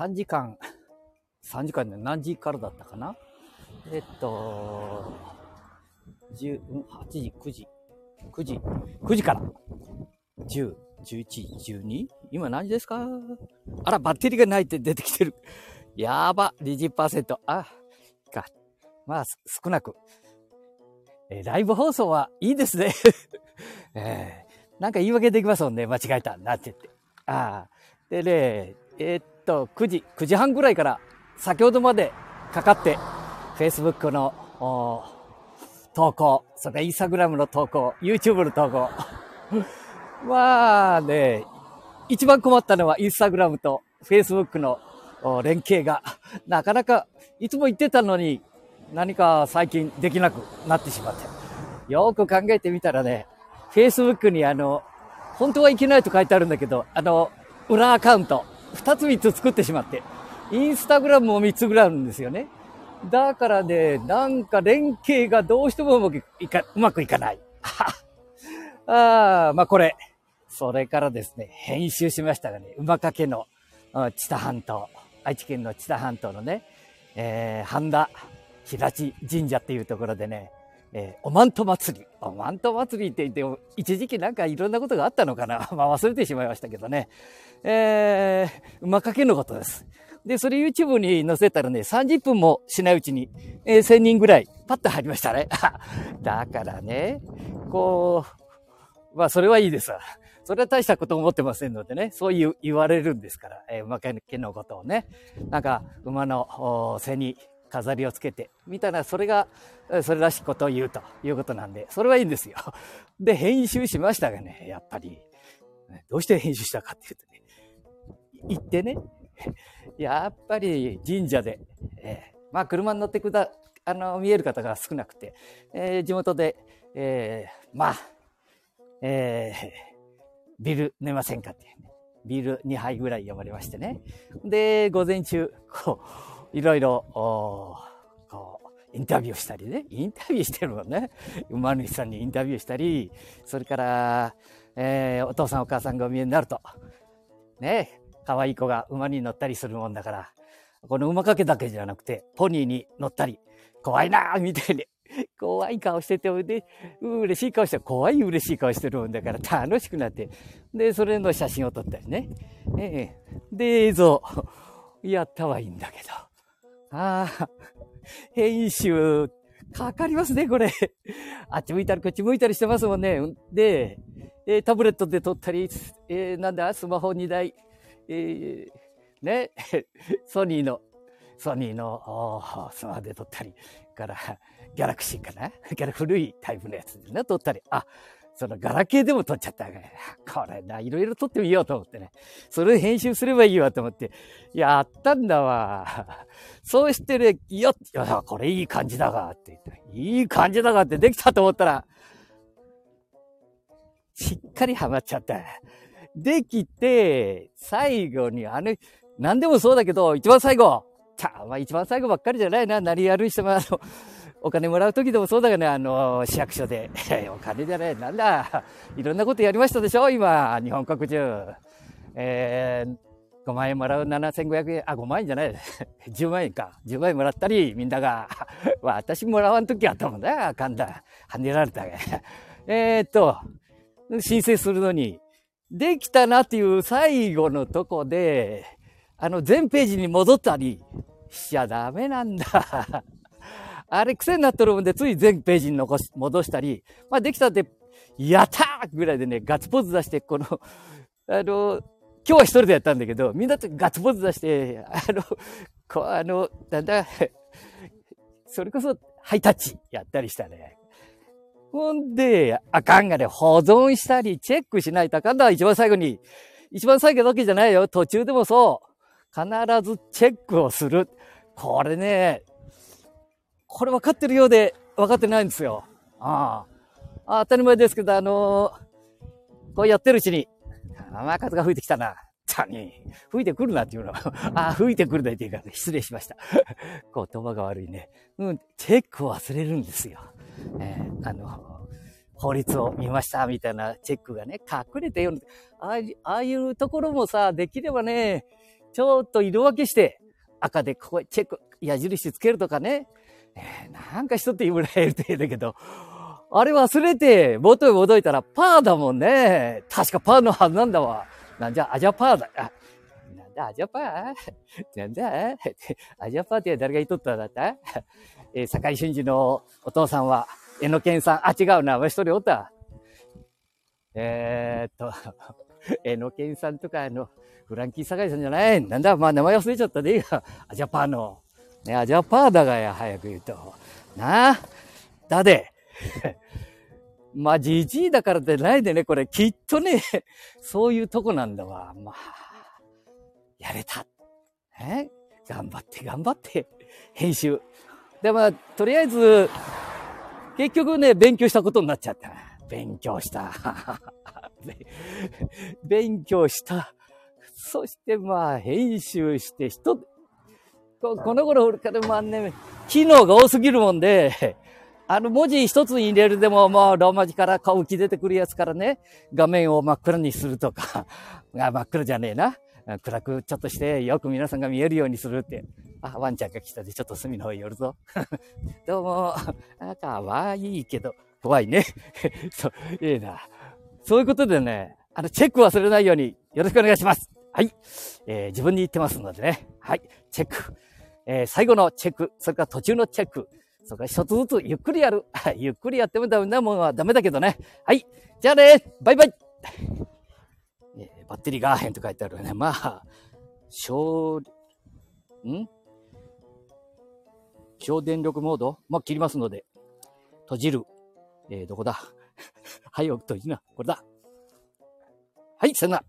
3時間、3時間で何時からだったかな？えっと、10、8時、9時、9時、9時から、10、11、12? 今何時ですか？あら、バッテリーがないって出てきてる。やば、20%。あ、か。まあ、少なく。え、ライブ放送はいいですね。えー、なんか言い訳できますもんね。間違えた。なって言って。ああ。でね、えー、っと、9時、9時半ぐらいから先ほどまでかかって、Facebook の投稿、それから Instagram の投稿、YouTube の投稿。まあね、一番困ったのは Instagram と Facebook の連携が、なかなか、いつも言ってたのに、何か最近できなくなってしまって。よく考えてみたらね、Facebook にあの、本当はいけないと書いてあるんだけど、あの、裏アカウント、二つ三つ作ってしまって、インスタグラムも三つぐらいあるんですよね。だからね、なんか連携がどうしてもうまくいか、うまくいかない。ああ、まあこれ。それからですね、編集しましたがね、馬掛けの、知多半島、愛知県の知多半島のね、えー、半田平地神社っていうところでね、えー、おまんと祭り。おまんと祭りって言って、一時期なんかいろんなことがあったのかな。まあ忘れてしまいましたけどね。えー、馬掛けのことです。で、それ YouTube に載せたらね、30分もしないうちに、えー、1000人ぐらい、パッと入りましたね。だからね、こう、まあそれはいいですわ。それは大したこと思ってませんのでね、そういう言われるんですから、えー、馬掛けのことをね。なんか、馬の背に飾りをつけて、みたいな、それが、それらしいことを言うということなんで、それはいいんですよ。で、編集しましたがね、やっぱり、どうして編集したかっていうとね、行ってね、やっぱり神社で、えー、まあ車に乗ってくだ、あの、見える方が少なくて、えー、地元で、えー、まあ、えー、ビル寝ませんかってね。ビール2杯ぐらい呼ばれましてね。で、午前中、こう、いろいろ、こう、インタビューしたりね。インタビューしてるもんね。馬主さんにインタビューしたり、それから、えー、お父さんお母さんがお見えになると、ね、可愛い子が馬に乗ったりするもんだから、この馬かけだけじゃなくて、ポニーに乗ったり、怖いなーみたいに、怖い顔してて、で、嬉しい顔して、怖い嬉しい顔してるもんだから楽しくなって、で、それの写真を撮ったりね。ええで、映像、やったはいいんだけど。ああ、編集、かかりますね、これ。あっち向いたり、こっち向いたりしてますもんね。で、えタブレットで撮ったり、えー、なんだ、スマホ2台、えー、ね、ソニーの、ソニーのスマホで撮ったり、から、ギャラクシーかな？ギャラ古いタイプのやつでね、撮ったり、あ、そのガラケーでも撮っちゃったわけ。これな、いろいろ撮ってみようと思ってね。それ編集すればいいわと思って、やったんだわ。そうしてね、いや、いや、これいい感じだが、って言って、いい感じだがってできたと思ったら、しっかりハマっちゃった。できて、最後に、あの、何でもそうだけど、一番最後、たまあ一番最後ばっかりじゃないな、何やる人も、あの、お金もらう時でもそうだがね、あの、市役所で、お金じゃない、なんだ、いろんなことやりましたでしょ、今、日本国中。えー、5万円もらう7500円、あ、5万円じゃない、10万円か。10万円もらったり、みんなが、私もらわん時あったもんだ、あかんだ。跳ねられたが。え、っと、申請するのに、できたなっていう最後のとこで、あの、全ページに戻ったりしちゃダメなんだ。あれ癖になってるもんで、つい全ページに残し、戻したり、まあできたって、やったーぐらいでね、ガッツポーズ出して、この、あの、今日は一人でやったんだけど、みんなとガッツポーズ出して、あの、こう、あの、なんだん、それこそハイタッチやったりしたね。ほんで、あかんがね、保存したりチェックしないとあかんだ。一番最後に。一番最後だけじゃないよ。途中でもそう。必ずチェックをする。これね、これ分かってるようで分かってないんですよ。ああ。当たり前ですけど、あのー、こうやってるうちに、雨風が吹いてきたな。たに、吹いてくるなっていうのは、あ、吹いてくるなっていうか、失礼しました。言葉が悪いね。うん、チェックを忘れるんですよ。えー、あの、法律を見ましたみたいなチェックがね、隠れて読んで、あああいうところもさ、できればね、ちょっと色分けして、赤でここチェック、矢印つけるとかね。えー、なんか一つもらえるって言うんだけど、あれ忘れて、元へ戻いたらパーだもんね。確かパーのはずなんだわ。なんじゃ、アジャパーだ。あ、なんだ、アジャパー？なんだ？アジャパーって誰が言っとったんだった？えー、坂井俊二のお父さんは、えのけんさん、あ、違うな、一人おった。えー、っと、えのけんさんとか、あの、フランキー坂井さんじゃないなんだ、まあ名前忘れちゃったでいいや。アジャパーの。ね、アジャパーだがや、早く言うと。なあ。だで。まあ、じじいだからってないでね、これ、きっとね、そういうとこなんだわ。まあ、やれた。え頑張って頑張って、編集。で、まあ、とりあえず、結局ね、勉強したことになっちゃった。勉強した。勉強した。そしてまあ、編集して人、この頃からまあんね、機能が多すぎるもんで、あの文字一つに入れるでももうローマ字から顔浮き出てくるやつからね、画面を真っ暗にするとか、あ真っ暗じゃねえな。暗くちょっとしてよく皆さんが見えるようにするって。あ、ワンちゃんが来たでちょっと隅の方へ寄るぞ。どうも。あ、かわいいけど、怖いね。そう、いいな。そういうことでね、あの、チェック忘れないようによろしくお願いします。はい。えー、自分に言ってますのでね。はい。チェック。えー、最後のチェック。それから途中のチェック。それから一つずつゆっくりやる。ゆっくりやってもダメなものはダメだけどね。はい。じゃあねバイバイえ、バッテリーがへんと書いてあるよね。まあ、省、ん？省電力モード？まあ、切りますので。閉じる。えー、どこだ？はい、閉じな。これだ。はい、さよなら。